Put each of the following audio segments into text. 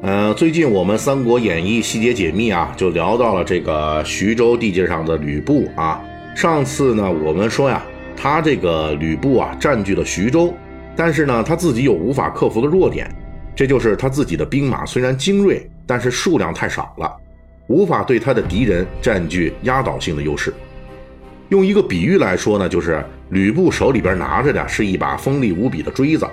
呃，最近我们《三国演义》细节解密啊，就聊到了这个徐州地界上的吕布啊。上次呢，我们说呀，他这个吕布啊，占据了徐州，但是呢，他自己有无法克服的弱点，这就是他自己的兵马虽然精锐，但是数量太少了，无法对他的敌人占据压倒性的优势。用一个比喻来说呢，就是吕布手里边拿着的是一把锋利无比的锥子。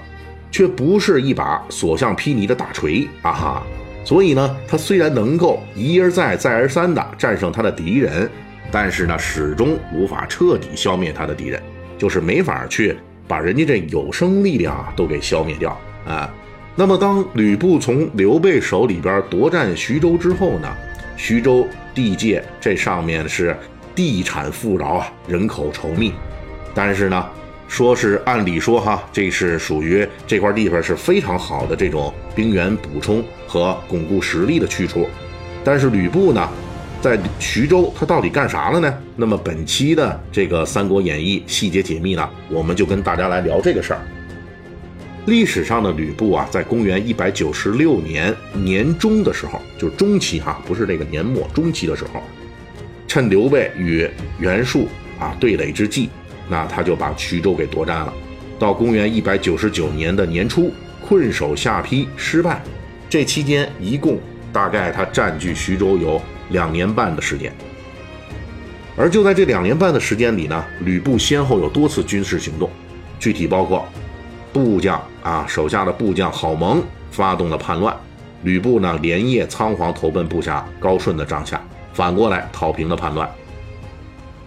却不是一把所向披靡的大锤啊哈！所以呢，他虽然能够一而再、再而三地战胜他的敌人，但是呢，始终无法彻底消灭他的敌人，就是没法去把人家这有生力量啊都给消灭掉啊。那么，当吕布从刘备手里边夺占徐州之后呢，徐州地界这上面是地产富饶啊，人口稠密，但是呢。说是按理说哈，这是属于这块地方是非常好的这种兵源补充和巩固实力的去处，但是吕布呢，在徐州他到底干啥了呢？那么本期的这个《三国演义》细节解密呢，我们就跟大家来聊这个事儿。历史上的吕布啊，在公元一百九十六年年中的时候，就是中期哈，不是这个年末中期的时候，趁刘备与袁术啊对垒之际。那他就把徐州给夺占了，到公元一百九十九年的年初，困守下邳失败，这期间一共大概他占据徐州有两年半的时间。而就在这两年半的时间里呢，吕布先后有多次军事行动，具体包括部将啊手下的部将郝萌发动了叛乱，吕布呢连夜仓皇投奔部下高顺的帐下，反过来讨平了叛乱。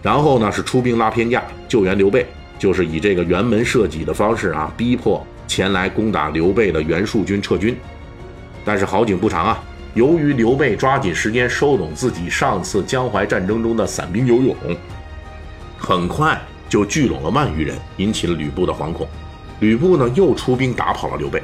然后呢，是出兵拉偏架救援刘备，就是以这个辕门射戟的方式啊，逼迫前来攻打刘备的袁术军撤军。但是好景不长啊，由于刘备抓紧时间收拢自己上次江淮战争中的散兵游勇，很快就聚拢了万余人，引起了吕布的惶恐。吕布呢，又出兵打跑了刘备。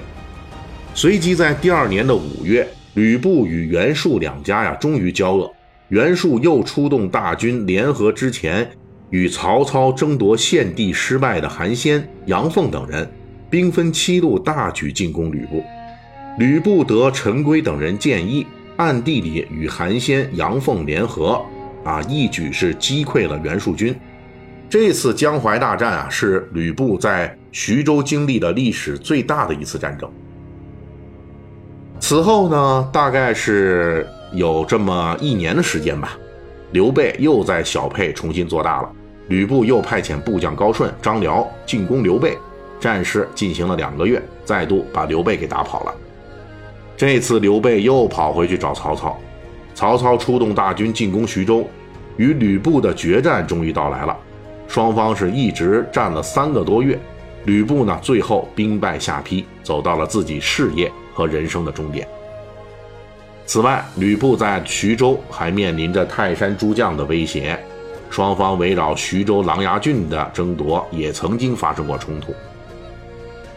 随即在第二年的五月，吕布与袁术两家呀，终于交恶。袁术又出动大军联合之前与曹操争夺献帝失败的韩先、杨凤等人，兵分七路大举进攻吕布。吕布得陈规等人建议，暗地里与韩先、杨凤联合，啊，一举是击溃了袁术军。这次江淮大战啊，是吕布在徐州经历的历史最大的一次战争。此后呢，大概是。有这么一年的时间吧，刘备又在小沛重新做大了。吕布又派遣部将高顺、张辽进攻刘备，战事进行了两个月，再度把刘备给打跑了。这次刘备又跑回去找曹操，曹操出动大军进攻徐州，与吕布的决战终于到来了。双方是一直战了三个多月，吕布呢最后兵败下邳，走到了自己事业和人生的终点。此外，吕布在徐州还面临着泰山诸将的威胁，双方围绕徐州琅琊郡的争夺也曾经发生过冲突。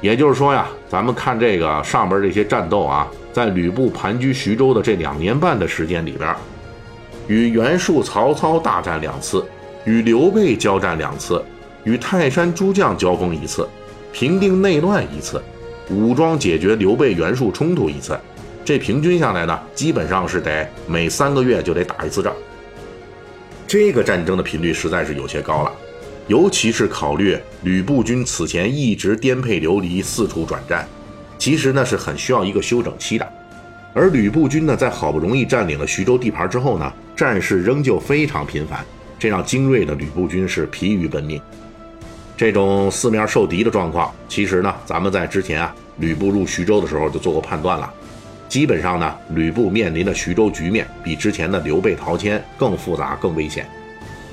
也就是说呀，咱们看这个上边这些战斗啊，在吕布盘踞徐州的这两年半的时间里边，与袁术、曹操大战两次，与刘备交战两次，与泰山诸将交锋一次，平定内乱一次，武装解决刘备、袁术冲突一次。这平均下来呢，基本上是得每三个月就得打一次仗。这个战争的频率实在是有些高了，尤其是考虑吕布军此前一直颠沛流离、四处转战，其实呢是很需要一个休整期的。而吕布军呢，在好不容易占领了徐州地盘之后呢，战事仍旧非常频繁，这让精锐的吕布军是疲于奔命。这种四面受敌的状况，其实呢，咱们在之前啊，吕布入徐州的时候就做过判断了。基本上呢，吕布面临的徐州局面比之前的刘备陶谦更复杂、更危险。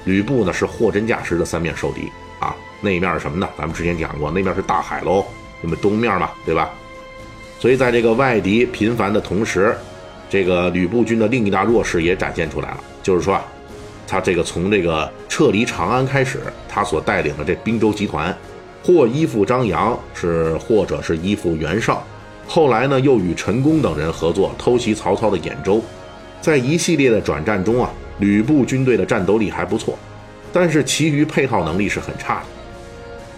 吕布呢是货真价实的三面受敌啊，那面是什么呢？咱们之前讲过，那面是大海喽，那么东面嘛，对吧？所以在这个外敌频繁的同时，这个吕布军的另一大弱势也展现出来了，就是说啊，他这个从这个撤离长安开始，他所带领的这滨州集团，或依附张扬，是或者是依附袁绍，后来呢又与陈宫等人合作偷袭曹操的兖州，在一系列的转战中啊，吕布军队的战斗力还不错，但是其余配套能力是很差的，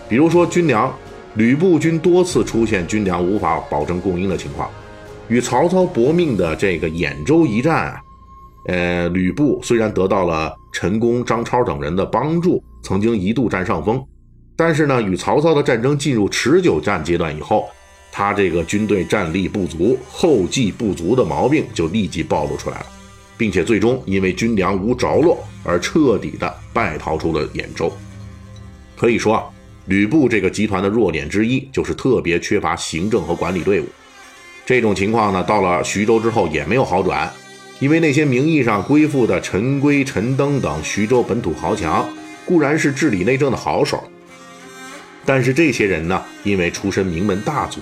比如说军粮，吕布军多次出现军粮无法保证供应的情况。与曹操搏命的这个兖州一战啊，呃，吕布虽然得到了陈宫、张超等人的帮助，曾经一度占上风，但是呢，与曹操的战争进入持久战阶段以后，他这个军队战力不足、后继不足的毛病就立即暴露出来了，并且最终因为军粮无着落而彻底的败逃出了兖州。可以说啊，吕布这个集团的弱点之一就是特别缺乏行政和管理队伍。这种情况呢，到了徐州之后也没有好转，因为那些名义上归附的陈规、陈登等徐州本土豪强，固然是治理内政的好手，但是这些人呢，因为出身名门大族，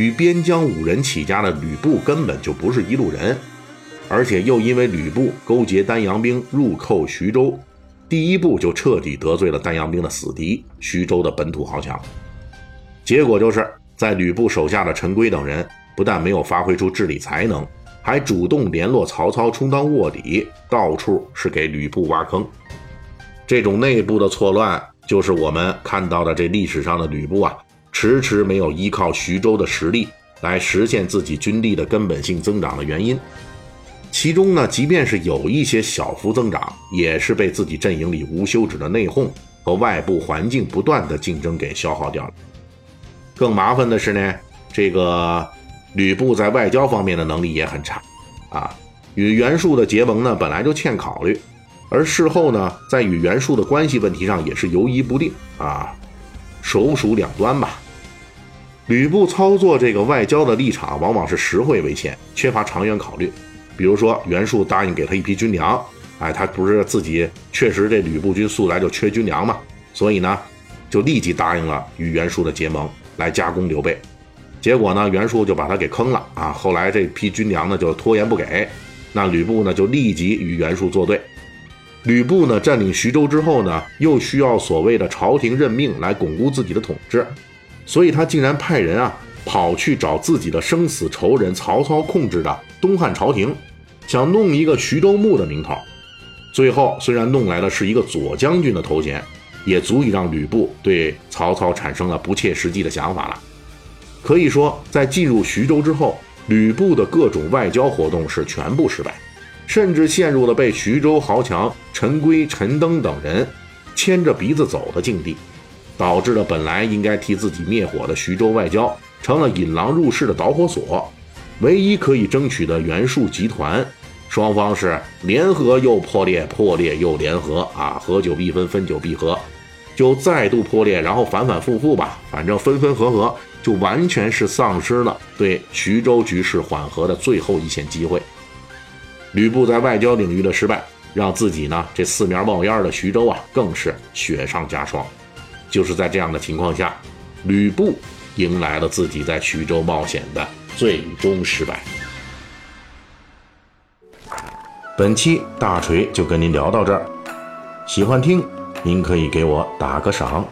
与边疆五人起家的吕布根本就不是一路人，而且又因为吕布勾结丹阳兵入寇徐州，第一步就彻底得罪了丹阳兵的死敌徐州的本土豪强，结果就是在吕布手下的陈规等人。不但没有发挥出治理才能，还主动联络曹操充当卧底，到处是给吕布挖坑。这种内部的错乱，就是我们看到的这历史上的吕布啊，迟迟没有依靠徐州的实力来实现自己军力的根本性增长的原因。其中呢，即便是有一些小幅增长，也是被自己阵营里无休止的内讧和外部环境不断的竞争给消耗掉了。更麻烦的是呢，这个。吕布在外交方面的能力也很差，啊，与袁术的结盟呢本来就欠考虑，而事后呢在与袁术的关系问题上也是犹疑不定啊，首鼠两端吧。吕布操作这个外交的立场往往是实惠为先，缺乏长远考虑。比如说袁术答应给他一批军粮，哎，他不是自己确实这吕布军素来就缺军粮嘛，所以呢就立即答应了与袁术的结盟，来加攻刘备。结果呢，袁术就把他给坑了啊！后来这批军粮呢就拖延不给，那吕布呢就立即与袁术作对。吕布呢占领徐州之后呢，又需要所谓的朝廷任命来巩固自己的统治，所以他竟然派人啊跑去找自己的生死仇人曹操控制的东汉朝廷，想弄一个徐州牧的名头。最后虽然弄来的是一个左将军的头衔，也足以让吕布对曹操产生了不切实际的想法了。可以说，在进入徐州之后，吕布的各种外交活动是全部失败，甚至陷入了被徐州豪强陈规、陈登等人牵着鼻子走的境地，导致了本来应该替自己灭火的徐州外交成了引狼入室的导火索。唯一可以争取的袁术集团，双方是联合又破裂，破裂又联合啊，合久必分，分久必合，就再度破裂，然后反反复复吧，反正分分合合。就完全是丧失了对徐州局势缓和的最后一线机会。吕布在外交领域的失败，让自己呢这四面冒烟的徐州啊更是雪上加霜。就是在这样的情况下，吕布迎来了自己在徐州冒险的最终失败。本期大锤就跟您聊到这儿，喜欢听您可以给我打个赏。